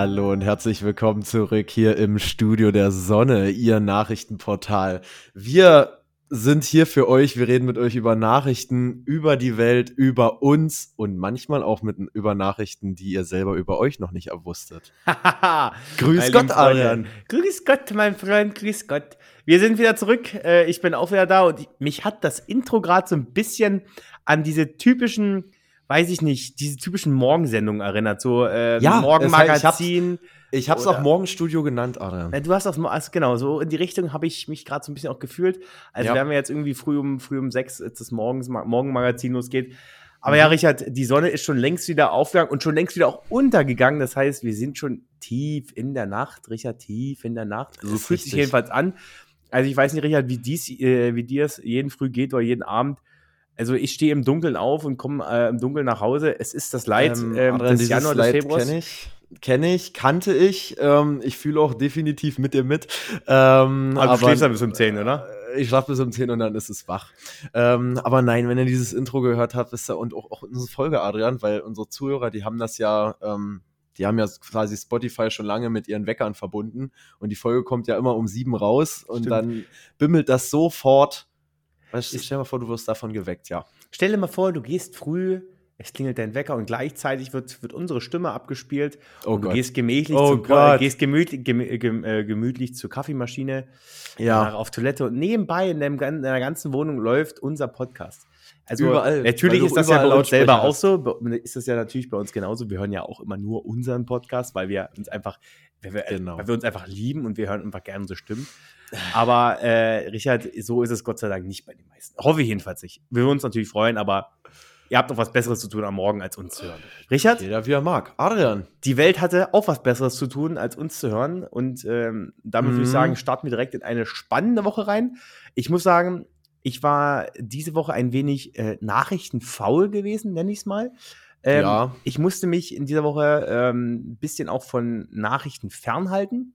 Hallo und herzlich willkommen zurück hier im Studio der Sonne, Ihr Nachrichtenportal. Wir sind hier für euch, wir reden mit euch über Nachrichten, über die Welt, über uns und manchmal auch mit über Nachrichten, die ihr selber über euch noch nicht erwusstet. grüß Gott, Adrian. Grüß Gott, mein Freund, grüß Gott. Wir sind wieder zurück. Äh, ich bin auch wieder da und mich hat das Intro gerade so ein bisschen an diese typischen weiß ich nicht, diese typischen Morgensendungen erinnert. So äh, ja, Morgenmagazin. Ich habe es auch Morgenstudio genannt, Adrian. Du hast auch, also genau, so in die Richtung habe ich mich gerade so ein bisschen auch gefühlt. Also ja. wir jetzt irgendwie früh um, früh um sechs, als das Morgens, Morgenmagazin losgeht. Aber mhm. ja, Richard, die Sonne ist schon längst wieder aufgegangen und schon längst wieder auch untergegangen. Das heißt, wir sind schon tief in der Nacht, Richard, tief in der Nacht. So also fühlt sich jedenfalls an. Also ich weiß nicht, Richard, wie dies, äh, wie dir es jeden früh geht oder jeden Abend. Also ich stehe im Dunkeln auf und komme äh, im Dunkeln nach Hause. Es ist das Leid ähm, ähm, des Januar des Februars. Kenn ich, kenne ich, kannte ich. Ähm, ich fühle auch definitiv mit dir mit. Ähm, aber, aber du schläfst ja bis um 10, oder? Äh, ich schlafe bis um 10 und dann ist es wach. Ähm, aber nein, wenn ihr dieses Intro gehört habt, wisst ihr, und auch, auch unsere Folge, Adrian, weil unsere Zuhörer, die haben das ja, ähm, die haben ja quasi Spotify schon lange mit ihren Weckern verbunden und die Folge kommt ja immer um sieben raus und Stimmt. dann bimmelt das sofort Weißt, stell dir mal vor, du wirst davon geweckt, ja. Stell dir mal vor, du gehst früh, es klingelt dein Wecker und gleichzeitig wird, wird unsere Stimme abgespielt. Oh und Gott. du gehst gemächlich, oh zu, gehst gemütlich, gemü äh, gemütlich zur Kaffeemaschine, ja. auf Toilette und nebenbei in, dem, in deiner ganzen Wohnung läuft unser Podcast. Also überall, natürlich ist das ja bei uns selber auch so, ist das ja natürlich bei uns genauso. Wir hören ja auch immer nur unseren Podcast, weil wir uns einfach, weil wir, genau. weil wir uns einfach lieben und wir hören einfach gerne unsere Stimmen. Aber äh, Richard, so ist es Gott sei Dank nicht bei den meisten. Hoffe ich jedenfalls nicht. Wir würden uns natürlich freuen, aber ihr habt noch was Besseres zu tun am Morgen, als uns zu hören. Richard? Jeder wie er mag. Adrian. Die Welt hatte auch was Besseres zu tun, als uns zu hören. Und ähm, damit mhm. würde ich mhm. sagen, starten wir direkt in eine spannende Woche rein. Ich muss sagen, ich war diese Woche ein wenig äh, nachrichtenfaul gewesen, nenne ich es mal. Ähm, ja. Ich musste mich in dieser Woche ähm, ein bisschen auch von Nachrichten fernhalten.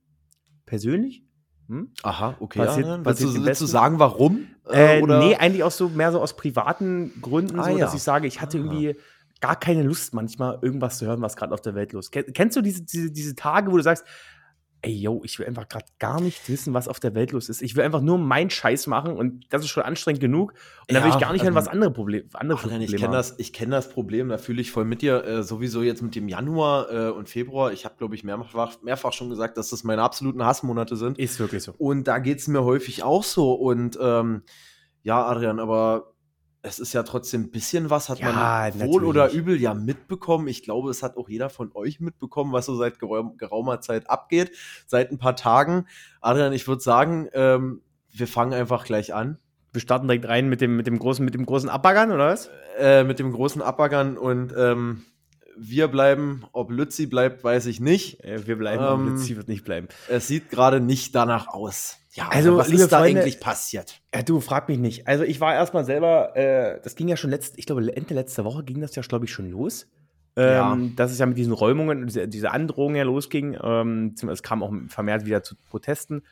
Persönlich. Hm? Aha, okay. Passiert, ja, passiert willst, du, willst du sagen, warum? Äh, oder? Nee, eigentlich auch so mehr so aus privaten Gründen, ah, so, ja. dass ich sage, ich hatte irgendwie gar keine Lust manchmal irgendwas zu hören, was gerade auf der Welt los. Kennst du diese, diese, diese Tage, wo du sagst, ey, yo, ich will einfach gerade gar nicht wissen, was auf der Welt los ist. Ich will einfach nur meinen Scheiß machen und das ist schon anstrengend genug. Und ja, dann will ich gar nicht also, hören, was andere, Problem, andere ach, Probleme Ich kenne das, kenn das Problem, da fühle ich voll mit dir. Äh, sowieso jetzt mit dem Januar äh, und Februar. Ich habe, glaube ich, mehrfach, mehrfach schon gesagt, dass das meine absoluten Hassmonate sind. Ist wirklich so. Und da geht es mir häufig auch so. Und ähm, ja, Adrian, aber es ist ja trotzdem ein bisschen was, hat ja, man wohl oder übel ja mitbekommen. Ich glaube, es hat auch jeder von euch mitbekommen, was so seit geraumer Zeit abgeht, seit ein paar Tagen. Adrian, ich würde sagen, ähm, wir fangen einfach gleich an. Wir starten direkt rein mit dem, mit dem großen, mit dem großen Abbaggern, oder was? Äh, mit dem großen Abbaggern und ähm, wir bleiben. Ob Lützi bleibt, weiß ich nicht. Äh, wir bleiben, ähm, Lützi wird nicht bleiben. Es sieht gerade nicht danach aus. Ja, also was ist da Freunde, eigentlich passiert? Ja, du frag mich nicht. Also ich war erstmal selber, äh, das ging ja schon letzt, ich glaube Ende letzter Woche ging das ja, glaube ich, schon los. Ähm, ja. Dass es ja mit diesen Räumungen, diese, diese Androhungen ja losging. Ähm, es kam auch vermehrt wieder zu Protesten.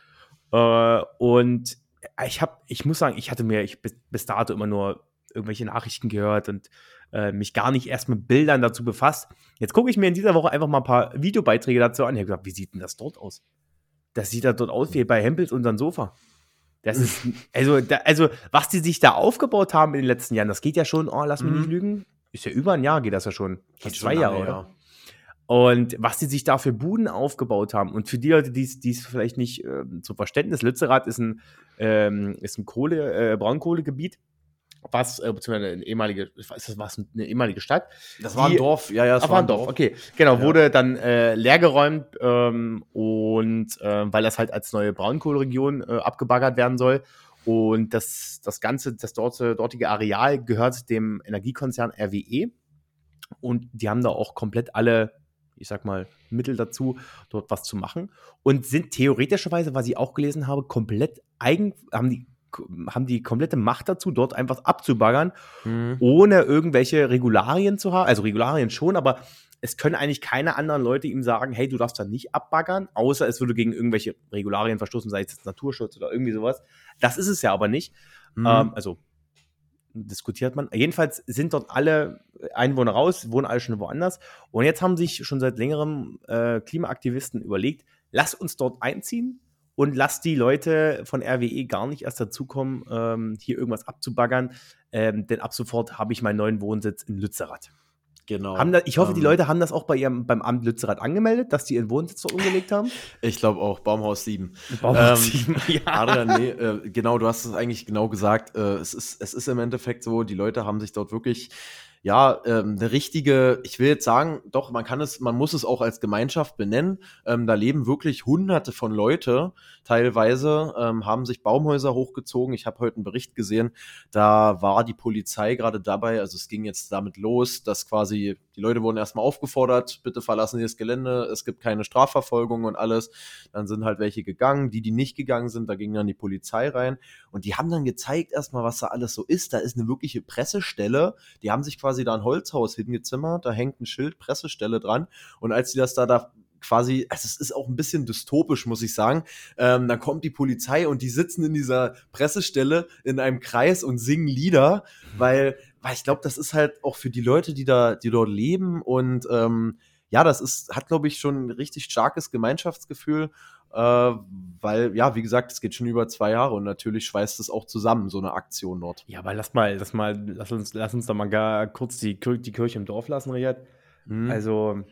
Äh, und ich habe, ich muss sagen, ich hatte mir ich bis, bis dato immer nur irgendwelche Nachrichten gehört und äh, mich gar nicht erst mit Bildern dazu befasst. Jetzt gucke ich mir in dieser Woche einfach mal ein paar Videobeiträge dazu an. Ich habe gesagt, wie sieht denn das dort aus? Das sieht da dort aus wie bei Hempels unter Sofa. Das ist, also, da, also, was die sich da aufgebaut haben in den letzten Jahren, das geht ja schon, oh, lass mich mhm. nicht lügen, ist ja über ein Jahr geht das ja schon. Geht zwei Jahre, oder? Ja. Und was die sich da für Buden aufgebaut haben. Und für die Leute, die es vielleicht nicht äh, zum Verständnis, Lützerath ist ein, ähm, ist ein Kohle, äh, Braunkohlegebiet was, äh, beziehungsweise eine ehemalige, ist das was, eine ehemalige Stadt? Das war ein Dorf, ja, ja, das war ein Dorf. Dorf. Okay, genau, ja. wurde dann äh, leergeräumt ähm, und äh, weil das halt als neue Braunkohleregion äh, abgebaggert werden soll. Und das, das ganze, das dort, dortige Areal gehört dem Energiekonzern RWE. Und die haben da auch komplett alle, ich sag mal, Mittel dazu, dort was zu machen. Und sind theoretischerweise, was ich auch gelesen habe, komplett eigen, haben die haben die komplette Macht dazu, dort einfach abzubaggern, mhm. ohne irgendwelche Regularien zu haben. Also Regularien schon, aber es können eigentlich keine anderen Leute ihm sagen, hey, du darfst da nicht abbaggern, außer es würde gegen irgendwelche Regularien verstoßen, sei es jetzt Naturschutz oder irgendwie sowas. Das ist es ja aber nicht. Mhm. Ähm, also diskutiert man. Jedenfalls sind dort alle Einwohner raus, wohnen alle schon woanders. Und jetzt haben sich schon seit längerem äh, Klimaaktivisten überlegt, lass uns dort einziehen und lass die Leute von RWE gar nicht erst dazukommen, ähm, hier irgendwas abzubaggern. Ähm, denn ab sofort habe ich meinen neuen Wohnsitz in Lützerath. Genau. Da, ich hoffe, die ähm. Leute haben das auch bei ihrem, beim Amt Lützerath angemeldet, dass die ihren Wohnsitz dort umgelegt haben. Ich glaube auch, Baumhaus 7. Baumhaus ähm, 7, ja. Adrian, nee, äh, genau, du hast es eigentlich genau gesagt. Äh, es, ist, es ist im Endeffekt so, die Leute haben sich dort wirklich ja, ähm, eine richtige, ich will jetzt sagen, doch, man kann es, man muss es auch als Gemeinschaft benennen. Ähm, da leben wirklich hunderte von Leute, teilweise ähm, haben sich Baumhäuser hochgezogen. Ich habe heute einen Bericht gesehen, da war die Polizei gerade dabei, also es ging jetzt damit los, dass quasi die Leute wurden erstmal aufgefordert, bitte verlassen Sie das Gelände, es gibt keine Strafverfolgung und alles. Dann sind halt welche gegangen, die, die nicht gegangen sind, da ging dann die Polizei rein und die haben dann gezeigt erstmal, was da alles so ist. Da ist eine wirkliche Pressestelle, die haben sich quasi da ein Holzhaus hingezimmert, da hängt ein Schild, Pressestelle dran und als die das da, da quasi, also es ist auch ein bisschen dystopisch, muss ich sagen. Ähm, dann kommt die Polizei und die sitzen in dieser Pressestelle in einem Kreis und singen Lieder, weil weil ich glaube, das ist halt auch für die Leute, die da, die dort leben und ähm, ja, das ist, hat, glaube ich, schon ein richtig starkes Gemeinschaftsgefühl, äh, weil, ja, wie gesagt, es geht schon über zwei Jahre und natürlich schweißt es auch zusammen, so eine Aktion dort. Ja, aber lass mal, lass mal, lass uns, lass uns da mal gar kurz die, die Kirche im Dorf lassen, Riyad. Hm. Also,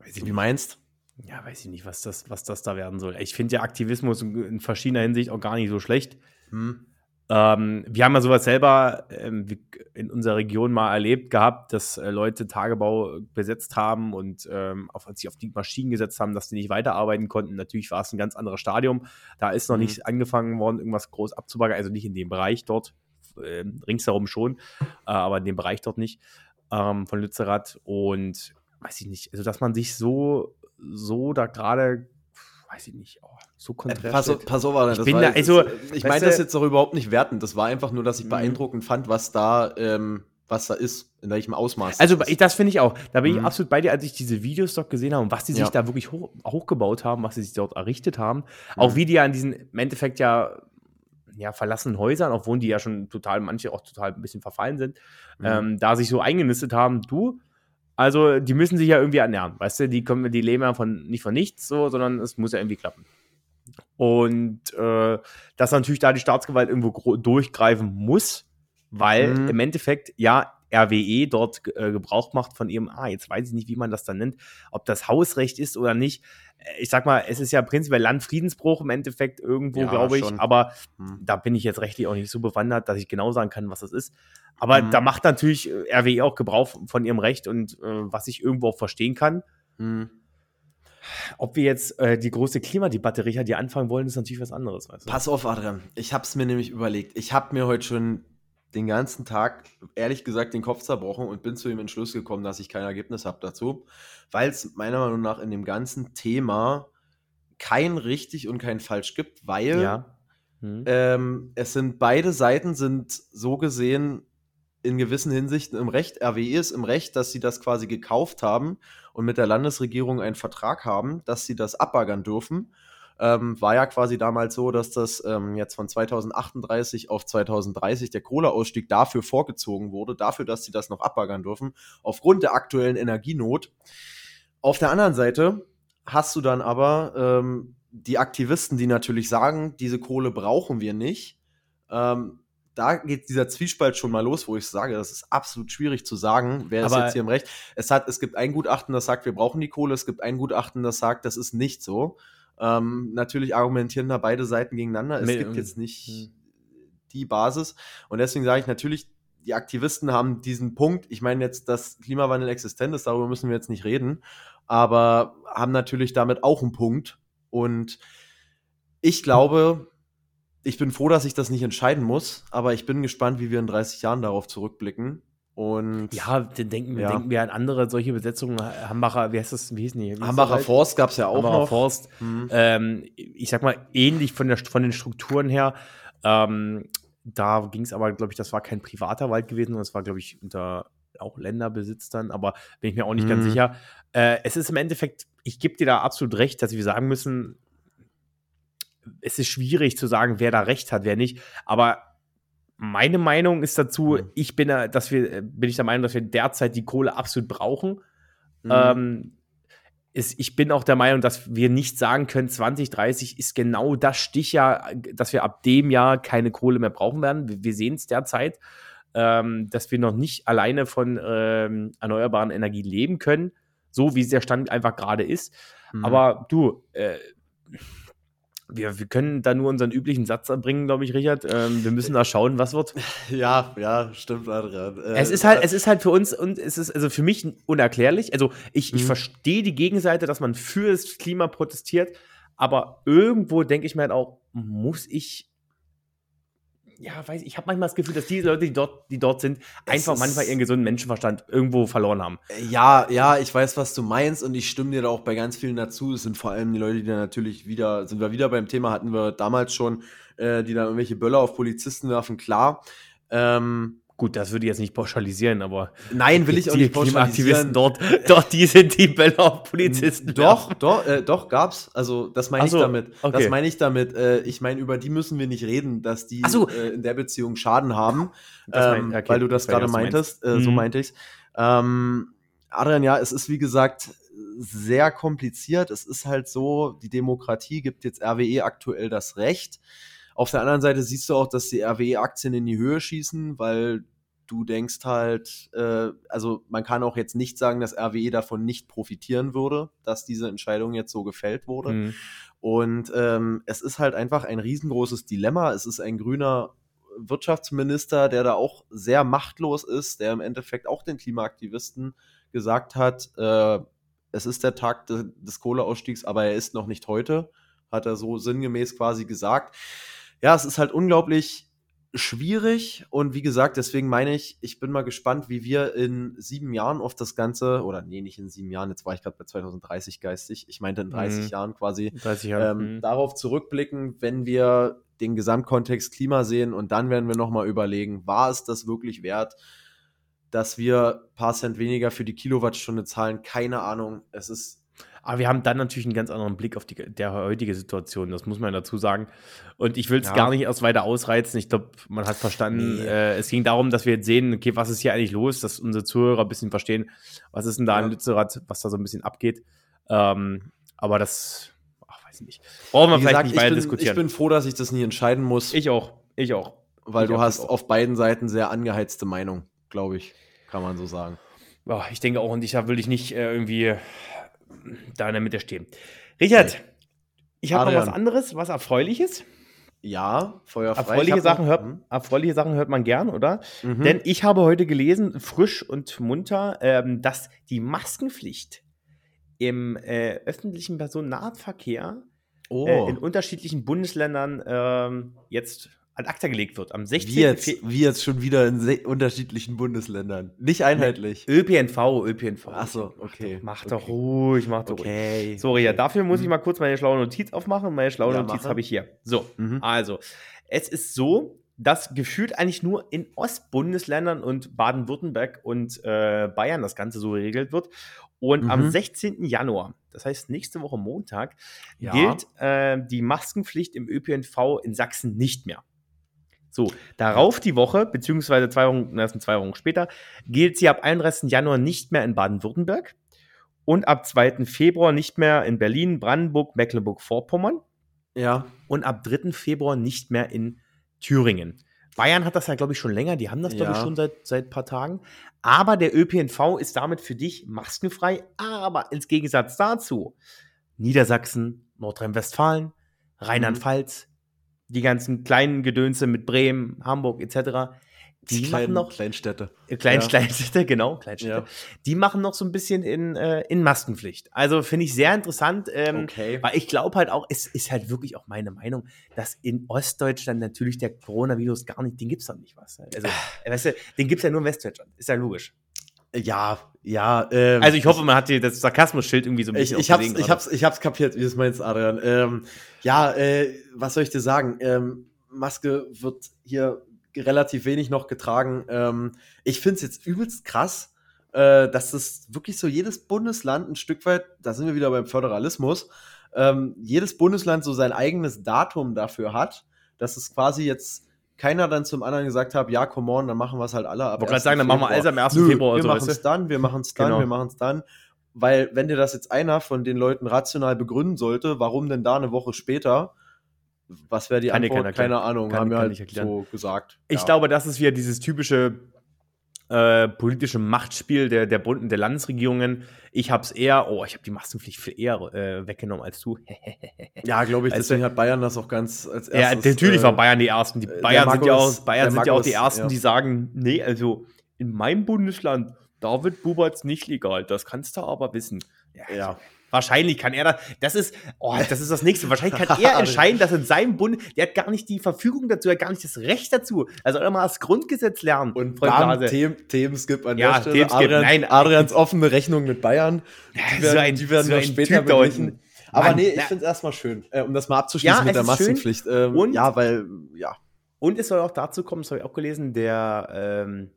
weiß ich Wie meinst? Ja, weiß ich nicht, was das, was das da werden soll. Ich finde ja Aktivismus in verschiedener Hinsicht auch gar nicht so schlecht. Hm. Ähm, wir haben ja sowas selber ähm, in unserer Region mal erlebt gehabt, dass äh, Leute Tagebau besetzt haben und ähm, auf, sich auf die Maschinen gesetzt haben, dass die nicht weiterarbeiten konnten. Natürlich war es ein ganz anderes Stadium. Da ist noch mhm. nicht angefangen worden, irgendwas groß abzubaggern, also nicht in dem Bereich dort, äh, ringsherum schon, äh, aber in dem Bereich dort nicht ähm, von Lützerath. Und weiß ich nicht, also dass man sich so, so da gerade weiß ich nicht, oh, so konträr. Äh, pass, pass auf, Alter, ich, bin da, also, ich meine das jetzt doch überhaupt nicht wertend. Das war einfach nur, dass ich mhm. beeindruckend fand, was da, ähm, was da ist, in welchem Ausmaß. Also das, das finde ich auch. Da bin mhm. ich absolut bei dir, als ich diese Videos dort gesehen habe und was die sich ja. da wirklich hoch, hochgebaut haben, was sie sich dort errichtet haben. Mhm. Auch wie die ja in diesen im Endeffekt ja ja, verlassenen Häusern, obwohl die ja schon total, manche auch total ein bisschen verfallen sind, mhm. ähm, da sich so eingenistet haben, du, also, die müssen sich ja irgendwie ernähren, weißt du? Die, kommen, die leben ja von, nicht von nichts, so, sondern es muss ja irgendwie klappen. Und äh, dass natürlich da die Staatsgewalt irgendwo durchgreifen muss, weil mhm. im Endeffekt ja RWE dort äh, Gebrauch macht von ihrem, ah, jetzt weiß ich nicht, wie man das dann nennt, ob das Hausrecht ist oder nicht. Äh, ich sag mal, es ist ja prinzipiell Landfriedensbruch im Endeffekt irgendwo, ja, glaube ich, schon. aber hm. da bin ich jetzt rechtlich auch nicht so bewandert, dass ich genau sagen kann, was das ist. Aber hm. da macht natürlich äh, RWE auch Gebrauch von ihrem Recht und äh, was ich irgendwo auch verstehen kann. Hm. Ob wir jetzt äh, die große Klimadebatte, Richard, die anfangen wollen, ist natürlich was anderes. Weißt du? Pass auf, Adrian. Ich habe es mir nämlich überlegt. Ich habe mir heute schon den ganzen Tag, ehrlich gesagt, den Kopf zerbrochen und bin zu dem Entschluss gekommen, dass ich kein Ergebnis habe dazu, weil es meiner Meinung nach in dem ganzen Thema kein richtig und kein falsch gibt, weil ja. hm. ähm, es sind beide Seiten sind so gesehen in gewissen Hinsichten im Recht. RWE ist im Recht, dass sie das quasi gekauft haben und mit der Landesregierung einen Vertrag haben, dass sie das abbaggern dürfen ähm, war ja quasi damals so, dass das ähm, jetzt von 2038 auf 2030 der Kohleausstieg dafür vorgezogen wurde, dafür, dass sie das noch abbaggern dürfen, aufgrund der aktuellen Energienot. Auf der anderen Seite hast du dann aber ähm, die Aktivisten, die natürlich sagen, diese Kohle brauchen wir nicht. Ähm, da geht dieser Zwiespalt schon mal los, wo ich sage, das ist absolut schwierig zu sagen, wer ist jetzt hier im Recht. Es, hat, es gibt ein Gutachten, das sagt, wir brauchen die Kohle, es gibt ein Gutachten, das sagt, das ist nicht so. Ähm, natürlich argumentieren da beide Seiten gegeneinander. Es Mit, gibt jetzt nicht mh. die Basis. Und deswegen sage ich natürlich, die Aktivisten haben diesen Punkt. Ich meine jetzt, dass Klimawandel existent ist, darüber müssen wir jetzt nicht reden, aber haben natürlich damit auch einen Punkt. Und ich glaube, ich bin froh, dass ich das nicht entscheiden muss, aber ich bin gespannt, wie wir in 30 Jahren darauf zurückblicken und ja, dann denken, ja. denken wir an andere solche Besetzungen. Hambacher, wie heißt das? Wie hieß? Wie Hambacher halt? Forst gab es ja auch Hambacher noch. Forst. Mhm. Ähm, ich sag mal, ähnlich von, der, von den Strukturen her. Ähm, da ging es aber, glaube ich, das war kein privater Wald gewesen, sondern es war, glaube ich, unter auch Länderbesitz dann, aber bin ich mir auch nicht mhm. ganz sicher. Äh, es ist im Endeffekt, ich gebe dir da absolut recht, dass wir sagen müssen, es ist schwierig zu sagen, wer da recht hat, wer nicht. Aber meine Meinung ist dazu, mhm. ich bin, dass wir, bin ich der Meinung, dass wir derzeit die Kohle absolut brauchen. Mhm. Ähm, ist, ich bin auch der Meinung, dass wir nicht sagen können, 2030 ist genau das Stichjahr, dass wir ab dem Jahr keine Kohle mehr brauchen werden. Wir, wir sehen es derzeit, ähm, dass wir noch nicht alleine von ähm, erneuerbaren Energien leben können, so wie der Stand einfach gerade ist. Mhm. Aber du, äh, wir, wir können da nur unseren üblichen Satz erbringen, glaube ich, Richard. Ähm, wir müssen da schauen, was wird. Ja, ja, stimmt, Adrian. Äh, es ist halt, es ist halt für uns und es ist also für mich unerklärlich. Also ich, mhm. ich verstehe die Gegenseite, dass man für das Klima protestiert, aber irgendwo denke ich mir halt auch, muss ich ja, weiß ich, habe manchmal das Gefühl, dass die Leute, die dort, die dort sind, einfach manchmal ihren gesunden Menschenverstand irgendwo verloren haben. Ja, ja, ich weiß, was du meinst und ich stimme dir da auch bei ganz vielen dazu. Es sind vor allem die Leute, die da natürlich wieder, sind wir wieder beim Thema, hatten wir damals schon, äh, die da irgendwelche Böller auf Polizisten werfen, klar. Ähm, Gut, das würde ich jetzt nicht pauschalisieren, aber. Nein, will ich auch nicht pauschalisieren. dort, dort, die sind die Bälle auf Polizisten. Doch, doch, äh, doch, gab's. Also, das meine ich so, damit. Okay. Das meine ich damit. Äh, ich meine, über die müssen wir nicht reden, dass die so. äh, in der Beziehung Schaden haben. Ähm, okay. Weil du das gerade meintest. Äh, mhm. So meinte ich's. Ähm, Adrian, ja, es ist wie gesagt sehr kompliziert. Es ist halt so, die Demokratie gibt jetzt RWE aktuell das Recht auf der anderen Seite siehst du auch, dass die RWE-Aktien in die Höhe schießen, weil du denkst halt, äh, also man kann auch jetzt nicht sagen, dass RWE davon nicht profitieren würde, dass diese Entscheidung jetzt so gefällt wurde. Mhm. Und ähm, es ist halt einfach ein riesengroßes Dilemma. Es ist ein grüner Wirtschaftsminister, der da auch sehr machtlos ist, der im Endeffekt auch den Klimaaktivisten gesagt hat, äh, es ist der Tag de des Kohleausstiegs, aber er ist noch nicht heute, hat er so sinngemäß quasi gesagt ja, es ist halt unglaublich schwierig und wie gesagt, deswegen meine ich, ich bin mal gespannt, wie wir in sieben Jahren auf das Ganze, oder nee, nicht in sieben Jahren, jetzt war ich gerade bei 2030 geistig, ich meinte in 30 mhm. Jahren quasi, 30 Jahre. Ähm, mhm. darauf zurückblicken, wenn wir den Gesamtkontext Klima sehen und dann werden wir nochmal überlegen, war es das wirklich wert, dass wir ein paar Cent weniger für die Kilowattstunde zahlen? Keine Ahnung, es ist aber wir haben dann natürlich einen ganz anderen Blick auf die der heutige Situation, das muss man dazu sagen. Und ich will es ja. gar nicht erst weiter ausreizen. Ich glaube, man hat verstanden, nee. äh, es ging darum, dass wir jetzt sehen, okay, was ist hier eigentlich los, dass unsere Zuhörer ein bisschen verstehen, was ist denn da ja. in Lützerath, was da so ein bisschen abgeht. Ähm, aber das, ach, weiß ich nicht. Brauchen wir vielleicht nicht weiter diskutieren. Ich bin froh, dass ich das nie entscheiden muss. Ich auch, ich auch. Weil ich du hast auch. auf beiden Seiten sehr angeheizte Meinung, glaube ich, kann man so sagen. Ja, ich denke auch, und ich will dich nicht äh, irgendwie da in der Mitte stehen. Richard, okay. ich habe noch was anderes, was Erfreuliches. Ja, feuerfrei. Erfreuliche Sachen, hört, mhm. erfreuliche Sachen hört man gern, oder? Mhm. Denn ich habe heute gelesen, frisch und munter, ähm, dass die Maskenpflicht im äh, öffentlichen Personennahverkehr oh. äh, in unterschiedlichen Bundesländern ähm, jetzt an ACTA gelegt wird. Am 16. Wie jetzt, wie jetzt schon wieder in unterschiedlichen Bundesländern. Nicht einheitlich. ÖPNV, ÖPNV. Achso, okay. Mach doch, okay. ruhig, mach doch okay. ruhig. Sorry, ja, dafür muss ich mhm. mal kurz meine schlaue Notiz aufmachen. Meine schlaue ja, Notiz habe ich hier. So, mhm. also, es ist so, dass gefühlt eigentlich nur in Ostbundesländern und Baden-Württemberg und äh, Bayern das Ganze so geregelt wird. Und mhm. am 16. Januar, das heißt nächste Woche Montag, ja. gilt äh, die Maskenpflicht im ÖPNV in Sachsen nicht mehr. So, darauf die Woche, beziehungsweise zwei Wochen, ersten zwei Wochen später, gilt sie ab 31. Januar nicht mehr in Baden-Württemberg und ab 2. Februar nicht mehr in Berlin, Brandenburg, Mecklenburg-Vorpommern. Ja. Und ab 3. Februar nicht mehr in Thüringen. Bayern hat das ja, glaube ich, schon länger. Die haben das, glaube ich, schon seit, seit ein paar Tagen. Aber der ÖPNV ist damit für dich maskenfrei. Aber ins Gegensatz dazu, Niedersachsen, Nordrhein-Westfalen, Rheinland-Pfalz, die ganzen kleinen Gedönse mit Bremen, Hamburg etc. Die, die machen noch Kleinstädte. Äh, Klein, ja. Kleinstädte, genau, Kleinstädte. Ja. Die machen noch so ein bisschen in, äh, in Maskenpflicht. Also finde ich sehr interessant, ähm, okay. weil ich glaube halt auch, es ist halt wirklich auch meine Meinung, dass in Ostdeutschland natürlich der Coronavirus gar nicht, den gibt es doch nicht was. Also, äh, weißt du, den gibt es ja nur in Westdeutschland. Ist ja logisch. Ja, ja. Ähm, also ich hoffe, man hat dir das Sarkasmus-Schild irgendwie so ein bisschen ich, ich, hab's, ich, hab's, ich hab's kapiert, wie du es meinst, Adrian. Ähm, ja, äh, was soll ich dir sagen? Ähm, Maske wird hier relativ wenig noch getragen. Ähm, ich finde es jetzt übelst krass, äh, dass das wirklich so jedes Bundesland ein Stück weit, da sind wir wieder beim Föderalismus, ähm, jedes Bundesland so sein eigenes Datum dafür hat, dass es quasi jetzt keiner dann zum anderen gesagt hat, ja, come on, dann machen wir es halt alle. Ich wollte gerade sagen, dann machen wir alles am 1. Nö, Februar. Wir so, machen es dann, wir machen es dann, genau. wir machen es dann. Weil, wenn dir das jetzt einer von den Leuten rational begründen sollte, warum denn da eine Woche später, was wäre die kann Antwort? Keine Ahnung, kann, haben wir halt so gesagt. Ich ja. glaube, das ist wieder dieses typische äh, politische Machtspiel der, der Bund der Landesregierungen. Ich habe es eher, oh, ich habe die Maskenpflicht viel eher äh, weggenommen als du. ja, glaube ich, deswegen hat Bayern das auch ganz als erstes. Ja, natürlich äh, war Bayern die Ersten. Die Bayern Markus, sind, ja auch, Bayern sind ja auch die Ersten, ja. die sagen, nee, also in meinem Bundesland, da wird Buberts nicht legal. Das kannst du aber wissen. Ja. ja. Wahrscheinlich kann er das. Das ist, oh, das ist das nächste. Wahrscheinlich kann er entscheiden, dass in seinem Bund, der hat gar nicht die Verfügung dazu, er hat gar nicht das Recht dazu. Also er mal das Grundgesetz lernen. Und bam, Themen, Themenskip an ja, der Stelle. Adrian, Nein, Adrians offene Rechnung mit Bayern. Die werden, so ein, die werden so wir später beglichen. Aber Mann, nee, ich finde es erstmal schön, äh, um das mal abzuschließen ja, mit der Maskenpflicht. Ähm, und, ja, weil, ja. Und es soll auch dazu kommen, das habe ich auch gelesen, der ähm,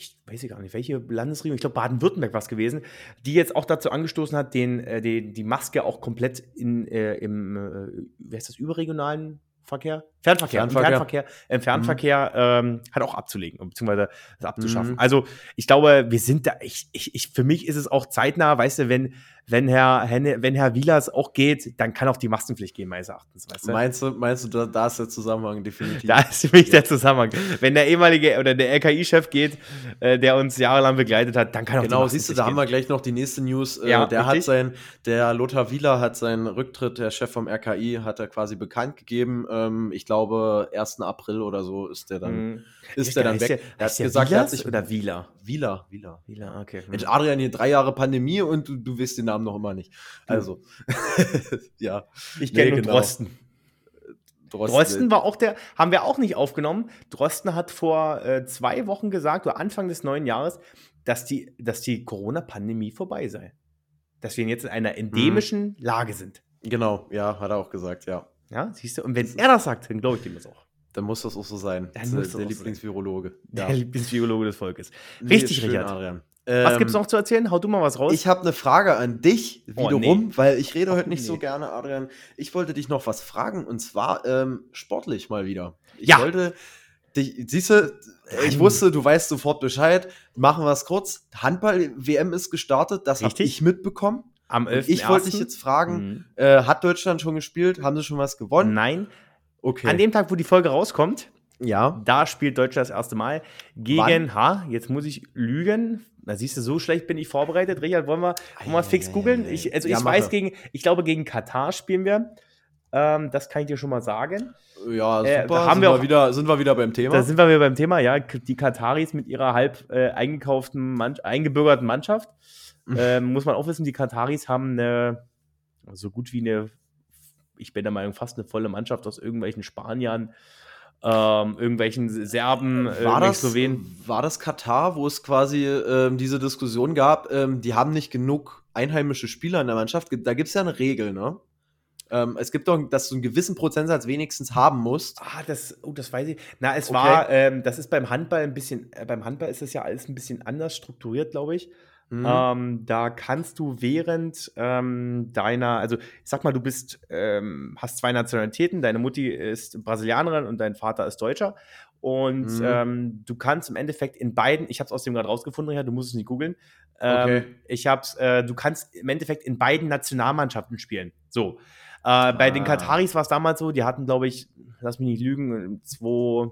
ich weiß gar nicht, welche Landesregierung, ich glaube Baden-Württemberg war es gewesen, die jetzt auch dazu angestoßen hat, den, äh, den, die Maske auch komplett in, äh, im, äh, wie heißt das, überregionalen Verkehr? Fernverkehr, Fernverkehr, im Fernverkehr, im Fernverkehr mhm. ähm, hat auch abzulegen, beziehungsweise das abzuschaffen. Mhm. Also ich glaube, wir sind da, ich, ich, ich, für mich ist es auch zeitnah, weißt du, wenn, wenn Herr, wenn Herr Wielers auch geht, dann kann auch die Maskenpflicht gehen, meines Erachtens. Weißt du? Meinst du, meinst du da, da ist der Zusammenhang definitiv? Da ist für mich ja. der Zusammenhang. Wenn der ehemalige oder der LKI-Chef geht, äh, der uns jahrelang begleitet hat, dann kann auch Genau, siehst du, da gehen. haben wir gleich noch die nächste News. Äh, ja, der richtig? hat sein, der Lothar Wieler hat seinen Rücktritt, der Chef vom RKI, hat er quasi bekannt gegeben. Ähm, ich glaube, 1. April oder so ist der dann, mhm. ist der dann weg. Der, er hat gesagt, er hat sich oder Wieler? Wieler, Wieler. Wieler, okay. Mensch, Adrian, hier drei Jahre Pandemie und du, du wirst den Namen noch immer nicht. Also, ja. Ich kenne nee, genau. Drosten. Drosten. Drosten. war auch der, haben wir auch nicht aufgenommen. Drosten hat vor äh, zwei Wochen gesagt, oder Anfang des neuen Jahres, dass die, dass die Corona-Pandemie vorbei sei. Dass wir jetzt in einer endemischen mhm. Lage sind. Genau, ja, hat er auch gesagt, ja. Ja, siehst du? Und wenn er das sagt, dann glaube ich dem das auch. Dann muss das auch so sein. Dann das der Lieblingsvirologe. Ja. Der Lieblingsvirologe des Volkes. Richtig, nee, Richard. Adrian. was gibt es ähm, noch zu erzählen? Hau du mal was raus. Ich habe eine Frage an dich wiederum, oh, nee. weil ich rede heute nicht nee. so gerne, Adrian. Ich wollte dich noch was fragen und zwar ähm, sportlich mal wieder. Ich ja. wollte dich, siehst du, ich wusste, du weißt sofort Bescheid. Machen wir es kurz. Handball-WM ist gestartet, das habe ich mitbekommen. Am 11. Ich wollte dich jetzt fragen, mhm. äh, hat Deutschland schon gespielt? Haben sie schon was gewonnen? Nein. Okay. An dem Tag, wo die Folge rauskommt, ja. Da spielt Deutschland das erste Mal gegen, Wann? ha, jetzt muss ich lügen. Da siehst du, so schlecht bin ich vorbereitet. Richard, wollen wir, wollen wir fix googeln? Ich, also ja, ich weiß gegen, ich glaube gegen Katar spielen wir. Ähm, das kann ich dir schon mal sagen. Ja, äh, super. Äh, haben sind, wir auch, wieder, sind wir wieder beim Thema. Da sind wir wieder beim Thema, ja. Die Kataris mit ihrer halb äh, eingekauften, Mann, eingebürgerten Mannschaft. Ähm, muss man auch wissen, die Kataris haben eine, so gut wie eine ich bin der Meinung, fast eine volle Mannschaft aus irgendwelchen Spaniern, ähm, irgendwelchen Serben, war das, Slowenen. War das Katar, wo es quasi ähm, diese Diskussion gab, ähm, die haben nicht genug einheimische Spieler in der Mannschaft? Da gibt es ja eine Regel, ne? Ähm, es gibt doch, dass du einen gewissen Prozentsatz wenigstens haben musst. Ah, das, oh, das weiß ich. Na, es okay. war, ähm, das ist beim Handball ein bisschen, äh, beim Handball ist das ja alles ein bisschen anders strukturiert, glaube ich. Mhm. Ähm, da kannst du während ähm, deiner, also ich sag mal, du bist, ähm, hast zwei Nationalitäten, deine Mutti ist Brasilianerin und dein Vater ist Deutscher. Und mhm. Ähm, du kannst im Endeffekt in beiden, ich habe es aus dem gerade rausgefunden, ja, du musst es nicht googeln. Ähm, okay. Ich hab's, äh, du kannst im Endeffekt in beiden Nationalmannschaften spielen. So. Äh, bei ah. den Kataris war es damals so, die hatten, glaube ich, lass mich nicht lügen, zwei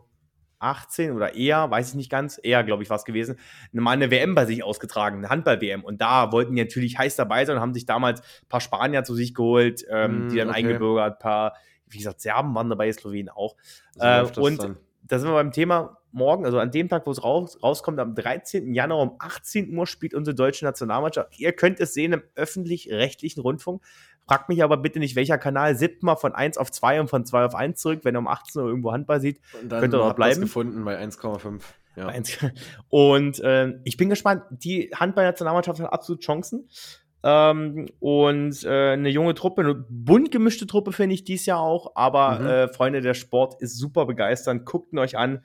18 oder eher, weiß ich nicht ganz, eher, glaube ich, war es gewesen, mal eine WM bei sich ausgetragen, eine Handball-WM. Und da wollten die natürlich heiß dabei sein und haben sich damals ein paar Spanier zu sich geholt, ähm, mm, die dann okay. eingebürgert, ein paar, wie gesagt, Serben waren dabei, Slowenen auch. Äh, und dann. da sind wir beim Thema morgen, also an dem Tag, wo es raus, rauskommt, am 13. Januar um 18 Uhr spielt unsere deutsche Nationalmannschaft. Ihr könnt es sehen im öffentlich-rechtlichen Rundfunk. Fragt mich aber bitte nicht, welcher Kanal. Sippt mal von 1 auf 2 und von 2 auf 1 zurück. Wenn ihr um 18 Uhr irgendwo Handball sieht, könnt ihr dort bleiben. gefunden bei 1,5. Ja. Und äh, ich bin gespannt. Die Handball-Nationalmannschaft hat absolut Chancen. Ähm, und äh, eine junge Truppe, eine bunt gemischte Truppe finde ich dies Jahr auch. Aber mhm. äh, Freunde, der Sport ist super begeisternd. Guckt ihn euch an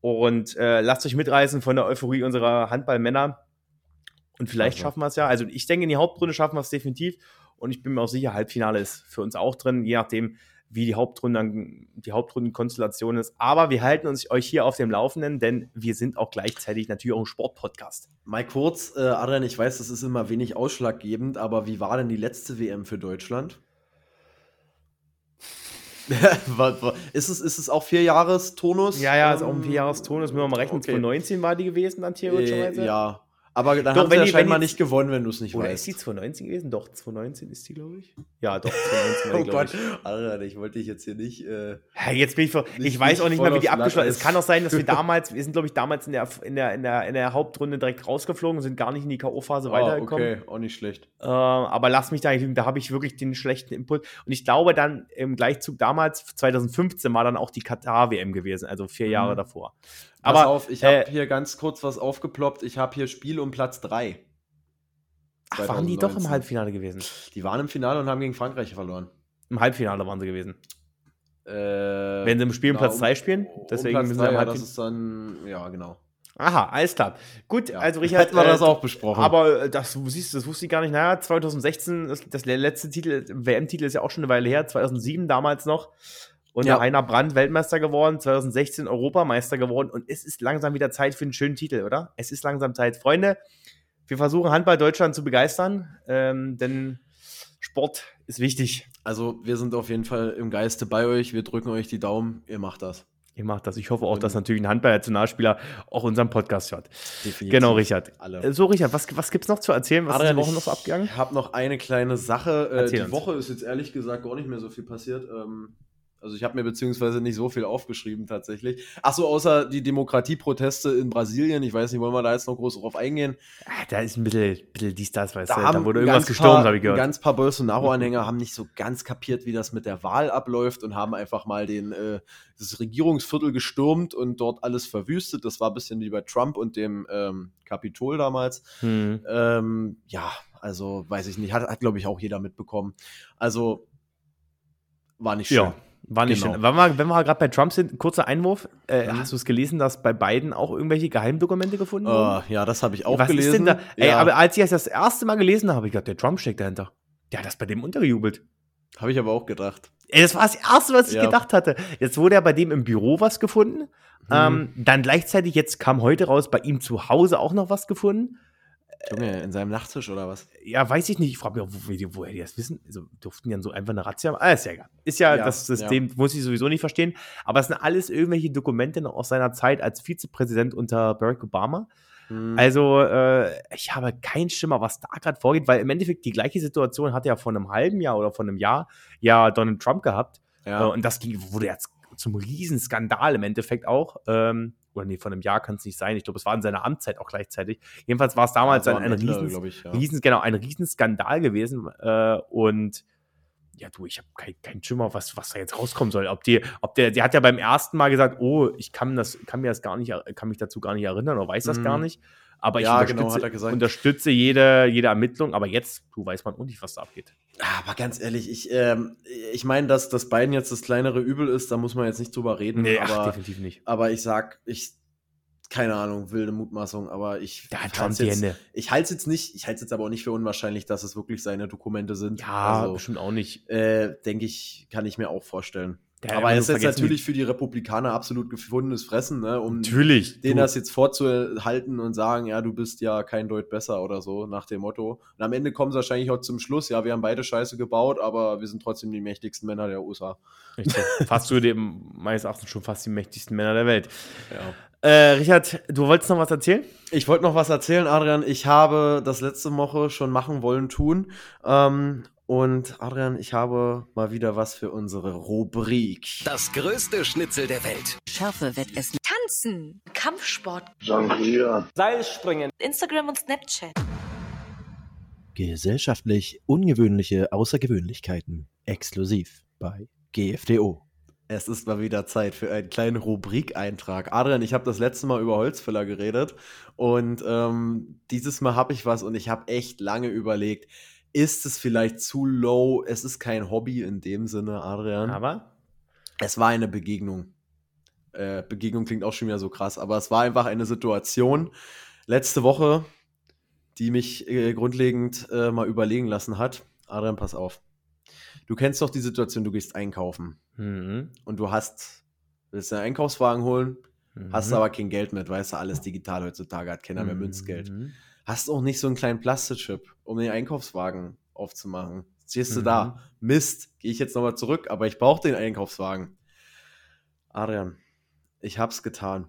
und äh, lasst euch mitreißen von der Euphorie unserer Handballmänner. Und vielleicht also. schaffen wir es ja. Also ich denke, in die Hauptrunde schaffen wir es definitiv. Und ich bin mir auch sicher, Halbfinale ist für uns auch drin, je nachdem, wie die Hauptrunde, die Hauptrundenkonstellation ist. Aber wir halten uns euch hier auf dem Laufenden, denn wir sind auch gleichzeitig natürlich auch ein Sportpodcast. Mal kurz, äh, Adrian, ich weiß, das ist immer wenig ausschlaggebend, aber wie war denn die letzte WM für Deutschland? ist, es, ist es auch vier Jahres-Tonus? Ja, ja, ist auch ein vier Jahres-Tonus. Müssen wir mal rechnen. Okay. 2019 war die gewesen dann theoretischerweise? Äh, ja, aber dann doch, haben sie ja scheinbar nicht gewonnen, wenn du es nicht oder weißt. ist die 2019 gewesen? Doch, 2019 ist die, glaube ich. Ja, doch, 2019 war die, Oh Gott, ich. Alter, ich wollte dich jetzt hier nicht. Äh, ja, jetzt bin ich vor, Ich weiß auch nicht mehr, wie die abgeschlossen ist. Es kann auch sein, dass wir damals, wir sind, glaube ich, damals in der, in, der, in, der, in der Hauptrunde direkt rausgeflogen und sind gar nicht in die K.O.-Phase oh, weitergekommen. Okay, auch nicht schlecht. Äh, aber lass mich da nicht da habe ich wirklich den schlechten Impuls. Und ich glaube dann im Gleichzug damals, 2015, war dann auch die Katar-WM gewesen, also vier Jahre mhm. davor. Aber Pass auf, ich habe äh, hier ganz kurz was aufgeploppt. Ich habe hier Spiel um Platz 3. Ach, waren die doch im Halbfinale gewesen? Die waren im Finale und haben gegen Frankreich verloren. Im Halbfinale waren sie gewesen. Äh, Wenn sie im Spiel um Platz 3 um, spielen, deswegen um müssen sie am Halbfinale. Ja, das ist dann, ja, genau. Aha, alles klar. Gut, ja. also Richard. Hätten wir äh, das auch besprochen. Aber das, du siehst, das wusste ich gar nicht. Naja, 2016, das, das letzte Titel, WM-Titel ist ja auch schon eine Weile her, 2007 damals noch. Und ja. Heiner Brandt Weltmeister geworden, 2016 Europameister geworden. Und es ist langsam wieder Zeit für einen schönen Titel, oder? Es ist langsam Zeit. Freunde, wir versuchen Handball Deutschland zu begeistern, ähm, denn Sport ist wichtig. Also wir sind auf jeden Fall im Geiste bei euch. Wir drücken euch die Daumen. Ihr macht das. Ihr macht das. Ich hoffe auch, dass natürlich ein Handball-Nationalspieler auch unseren Podcast hört. Definitiv. Genau, Richard. Alle. Äh, so, Richard, was, was gibt es noch zu erzählen? Was Adrian, ist die Woche noch so abgegangen? Ich habe noch eine kleine Sache. Äh, die uns. Woche ist jetzt ehrlich gesagt gar nicht mehr so viel passiert. Ähm, also ich habe mir beziehungsweise nicht so viel aufgeschrieben tatsächlich. Ach so, außer die Demokratieproteste in Brasilien. Ich weiß nicht, wollen wir da jetzt noch groß drauf eingehen? Ah, da ist ein bisschen, bisschen dies, das, weißt da, du, da wurde irgendwas gestorben, habe ich gehört. Ein ganz paar Bolsonaro-Anhänger haben nicht so ganz kapiert, wie das mit der Wahl abläuft und haben einfach mal den, äh, das Regierungsviertel gestürmt und dort alles verwüstet. Das war ein bisschen wie bei Trump und dem ähm, Kapitol damals. Hm. Ähm, ja, also weiß ich nicht, hat, hat glaube ich auch jeder mitbekommen. Also war nicht schön. Ja. War nicht genau. schön. Wenn wir, wenn wir gerade bei Trump sind, kurzer Einwurf. Äh, mhm. Hast du es gelesen, dass bei Biden auch irgendwelche Geheimdokumente gefunden wurden? Uh, ja, das habe ich auch Was gelesen. Ist denn da? Ey, aber als ich das, das erste Mal gelesen habe, habe ich gedacht, der Trump steckt dahinter. Der hat das bei dem untergejubelt. Habe ich aber auch gedacht. Ey, das war das Erste, was ich ja. gedacht hatte. Jetzt wurde ja bei dem im Büro was gefunden. Mhm. Ähm, dann gleichzeitig, jetzt kam heute raus, bei ihm zu Hause auch noch was gefunden. Junge, in seinem Nachttisch oder was? Ja, weiß ich nicht. Ich frage mich, wo, woher die das wissen. Also, durften die dann so einfach eine Razzia machen? Ah, ist ja egal. Ist ja, ja das System, ja. muss ich sowieso nicht verstehen. Aber es sind alles irgendwelche Dokumente aus seiner Zeit als Vizepräsident unter Barack Obama. Hm. Also, äh, ich habe keinen Schimmer, was da gerade vorgeht, weil im Endeffekt die gleiche Situation hatte ja vor einem halben Jahr oder vor einem Jahr ja Donald Trump gehabt. Ja. Äh, und das ging, wurde jetzt zum Riesenskandal im Endeffekt auch. Ähm, oder nee, von einem Jahr kann es nicht sein. Ich glaube, es war in seiner Amtszeit auch gleichzeitig. Jedenfalls war es damals ja, ein, ein, Riesen, ich, ja. Riesen, genau, ein Riesenskandal gewesen. Äh, und ja, du, ich habe kein, kein Schimmer, was, was da jetzt rauskommen soll. Ob die, ob der, der hat ja beim ersten Mal gesagt, oh, ich kann das, kann mir das gar nicht, kann mich dazu gar nicht erinnern oder weiß das mhm. gar nicht. Aber ich ja, unterstütze, genau, unterstütze jede, jede Ermittlung, aber jetzt, du weißt man auch nicht, was da abgeht. Aber ganz ehrlich, ich, ähm, ich meine, dass das Beiden jetzt das kleinere Übel ist, da muss man jetzt nicht drüber reden. Nee, aber, ach, definitiv nicht. Aber ich sag, ich, keine Ahnung, wilde Mutmaßung, aber ich da hat die Hände. Ich halte es jetzt nicht, ich halte es jetzt aber auch nicht für unwahrscheinlich, dass es wirklich seine Dokumente sind. Ja, also, bestimmt auch nicht. Äh, Denke ich, kann ich mir auch vorstellen. Der aber es ist jetzt natürlich für die Republikaner absolut gefundenes Fressen, ne, um natürlich, denen du. das jetzt vorzuhalten und sagen, ja, du bist ja kein Deut besser oder so, nach dem Motto. Und am Ende kommen sie wahrscheinlich auch zum Schluss, ja, wir haben beide Scheiße gebaut, aber wir sind trotzdem die mächtigsten Männer der USA. Richtig. fast zu dem, meines Erachtens schon fast die mächtigsten Männer der Welt. Ja. Äh, Richard, du wolltest noch was erzählen? Ich wollte noch was erzählen, Adrian. Ich habe das letzte Woche schon machen wollen tun. Ähm, und Adrian, ich habe mal wieder was für unsere Rubrik. Das größte Schnitzel der Welt. Scharfe Wettessen. Tanzen. Kampfsport. Jonglieren. Seilspringen. Instagram und Snapchat. Gesellschaftlich ungewöhnliche Außergewöhnlichkeiten. Exklusiv bei GFDO. Es ist mal wieder Zeit für einen kleinen Rubrikeintrag. Adrian, ich habe das letzte Mal über Holzfäller geredet und ähm, dieses Mal habe ich was und ich habe echt lange überlegt, ist es vielleicht zu low. Es ist kein Hobby in dem Sinne, Adrian. Aber? Es war eine Begegnung. Äh, Begegnung klingt auch schon wieder so krass, aber es war einfach eine Situation letzte Woche, die mich äh, grundlegend äh, mal überlegen lassen hat. Adrian, pass auf. Du kennst doch die Situation, du gehst einkaufen Mhm. und du hast, willst einen Einkaufswagen holen, hast Mhm. aber kein Geld mit, weißt du, alles digital heutzutage, hat keiner mehr Münzgeld. Mhm. Hast auch nicht so einen kleinen Plastikchip, um den Einkaufswagen aufzumachen. Stehst du Mhm. da, Mist, gehe ich jetzt nochmal zurück, aber ich brauche den Einkaufswagen. Adrian, ich hab's getan.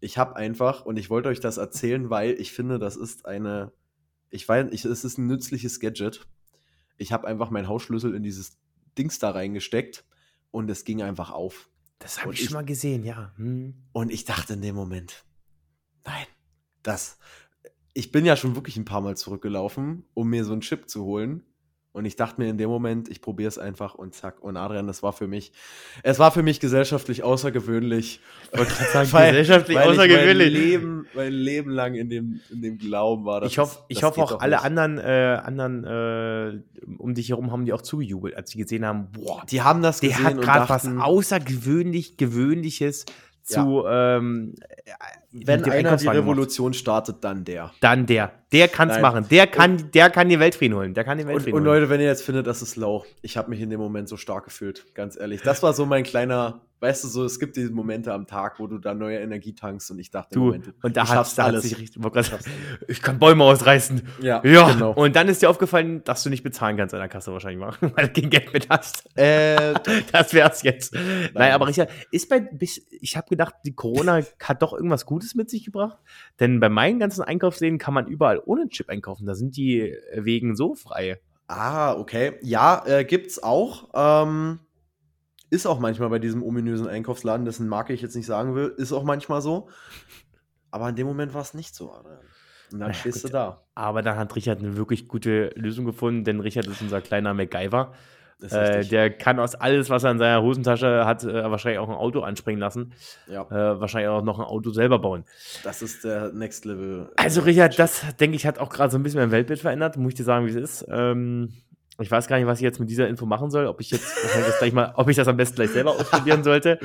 Ich hab einfach, und ich wollte euch das erzählen, weil ich finde, das ist eine, ich weiß, ich, es ist ein nützliches Gadget. Ich habe einfach meinen Hausschlüssel in dieses Dings da reingesteckt und es ging einfach auf. Das habe ich ich- schon mal gesehen, ja. Mhm. Und ich dachte in dem Moment, nein, das. Ich bin ja schon wirklich ein paar Mal zurückgelaufen, um mir so einen Chip zu holen. Und ich dachte mir in dem Moment, ich probiere es einfach und zack. Und Adrian, das war für mich, es war für mich gesellschaftlich außergewöhnlich. Sagen, Weil- gesellschaftlich weil ich außergewöhnlich. Mein Leben, mein Leben lang in dem, in dem Glauben war. dass Ich hoffe, ich das hoffe auch alle nicht. anderen, äh, anderen äh, um dich herum haben die auch zugejubelt, als sie gesehen haben, boah, Die haben das der gesehen hat und gerade was außergewöhnlich Gewöhnliches zu ähm, wenn einer die. Revolution startet, dann der. Dann der. Der kann's Nein. machen. Der kann, der kann die Weltfrieden holen. Der kann die Und, Weltfrieden und holen. Leute, wenn ihr jetzt findet, das ist low, ich habe mich in dem Moment so stark gefühlt, ganz ehrlich. Das war so mein kleiner, weißt du, so es gibt diese Momente am Tag, wo du da neue Energie tankst und ich dachte, Du, Moment, und da du schaffst hat alles. richtig, ich kann Bäume ausreißen. Ja, Ja, genau. und dann ist dir aufgefallen, dass du nicht bezahlen kannst an der Kasse wahrscheinlich machen, weil du kein Geld mit hast. Äh, Das wär's jetzt. Nein, aber Richard, ist bei, ich habe gedacht, die Corona hat doch irgendwas Gutes mit sich gebracht. Denn bei meinen ganzen Einkaufsläden kann man überall ohne Chip einkaufen. Da sind die Wegen so frei. ah, okay. Ja, äh, gibt's auch. Ähm, ist auch manchmal bei diesem ominösen Einkaufsladen, dessen Marke ich jetzt nicht sagen will, ist auch manchmal so. Aber in dem Moment war es nicht so, Adrian. Und dann ja, stehst gut. du da. Aber da hat Richard eine wirklich gute Lösung gefunden, denn Richard ist unser kleiner MacGyver. Äh, der kann aus alles, was er in seiner Hosentasche hat, äh, wahrscheinlich auch ein Auto anspringen lassen. ja, Äh, wahrscheinlich auch noch ein Auto selber bauen. das ist der Next Level. Also, Richard, das denke ich, hat auch gerade so ein bisschen mein Weltbild verändert. Muss ich dir sagen, wie es ist. Ähm, ich weiß gar nicht, was ich jetzt mit dieser Info machen soll. Ob ich jetzt das gleich mal, ob ich das am besten gleich selber ausprobieren sollte.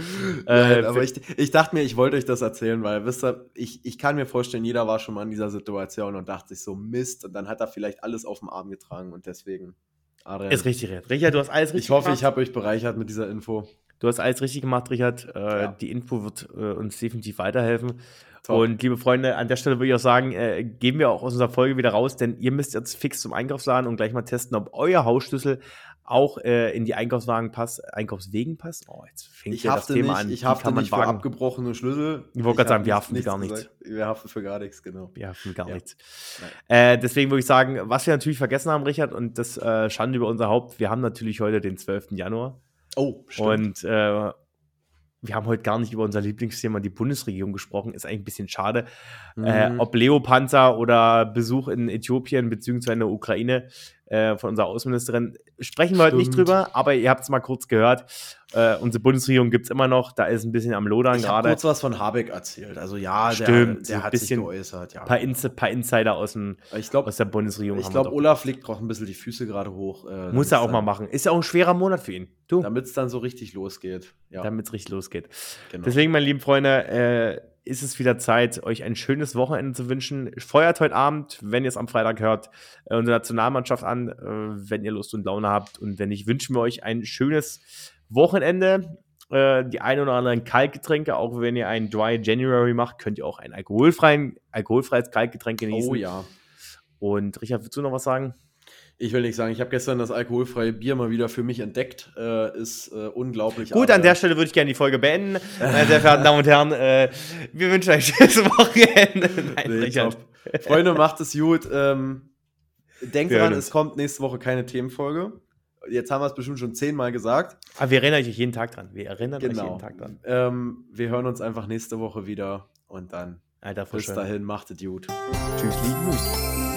Nein, Äh, aber ich, ich dachte mir, ich wollte euch das erzählen, weil, wisst ihr, ich, ich kann mir vorstellen, jeder war schon mal in dieser Situation und dachte sich so, Mist, und dann hat er vielleicht alles auf dem Arm getragen und deswegen, Adrian, ist richtig, Richard. Richard, du hast alles richtig ich hoffe, gemacht. ich habe euch bereichert mit dieser Info. Du hast alles richtig gemacht, Richard. Äh, Ja. Die Info wird äh, uns definitiv weiterhelfen. Top. Und liebe Freunde, an der Stelle würde ich auch sagen, äh, gehen wir auch aus unserer Folge wieder raus, denn ihr müsst jetzt fix zum Einkaufsladen und gleich mal testen, ob euer Hausschlüssel auch äh, in die Einkaufswagen passt, Einkaufswegen passt. Oh, jetzt fängt Ich hier das Thema nicht, an. ich hafte nicht für abgebrochene Schlüssel. Ich wollte gerade sagen, wir nichts- haften für gar nichts. Wir haften für gar nichts, genau. Wir haben gar Ja. nichts. Äh, deswegen würde ich sagen, was wir natürlich vergessen haben, Richard, und das äh, Schande über unser Haupt, wir haben natürlich heute den 12. Januar. Oh, Und äh, wir haben heute gar nicht über unser Lieblingsthema, die Bundesregierung, gesprochen. Ist eigentlich ein bisschen schade. Äh, Mhm. ob Leopanzer oder Besuch in Äthiopien bzw. in der Ukraine äh, von unserer Außenministerin, sprechen wir heute nicht Stimmt. drüber, aber ihr habt es mal kurz gehört. Äh, unsere Bundesregierung gibt es immer noch, da ist ein bisschen am Lodern ich habe gerade. kurz was von Habeck erzählt. Also ja, der, Stimmt, der ein hat bisschen- sich geäußert. Ja. Ein paar, Ins paar Insider aus, dem, ich glaube, aus der Bundesregierung ich glaub, doch. Olaf legt auch ein bisschen die Füße gerade hoch. Äh, Muss er auch mal machen. Ist ja auch ein schwerer Monat für ihn. Damit es dann so richtig losgeht. Ja, damit es richtig losgeht. genau. Deswegen, meine lieben Freunde, äh, ist es wieder Zeit, euch ein schönes Wochenende zu wünschen. Feuert heute Abend, wenn ihr es am Freitag hört, äh, unsere Nationalmannschaft an, äh, wenn ihr Lust und Laune habt. Und wenn nicht, wünschen wir euch ein schönes Wochenende. Äh, die ein oder anderen Kaltgetränke, auch wenn ihr einen Dry January macht, könnt ihr auch ein alkoholfreien, alkoholfreies Kaltgetränk genießen. Oh ja. Und Richard, willst du noch was sagen? Ich will nicht sagen, ich habe gestern das alkoholfreie Bier mal wieder für mich entdeckt. Äh, ist äh, unglaublich. Gut, an der Stelle würde ich gerne die Folge beenden. Meine sehr verehrten Damen und Herren, äh, wir wünschen euch ein schönes Wochenende. Nein, Nee, Richard. top. Freunde, macht es gut. Ähm, denkt Wir dran, es kommt nächste Woche keine Themenfolge. Jetzt haben wir es bestimmt schon zehnmal gesagt. Aber wir erinnern euch jeden Tag dran. Wir erinnern euch Genau. jeden Tag dran. Ähm, wir hören uns einfach nächste Woche wieder und dann Alter, bis dahin, macht es gut. Tschüss, lieben Grüß.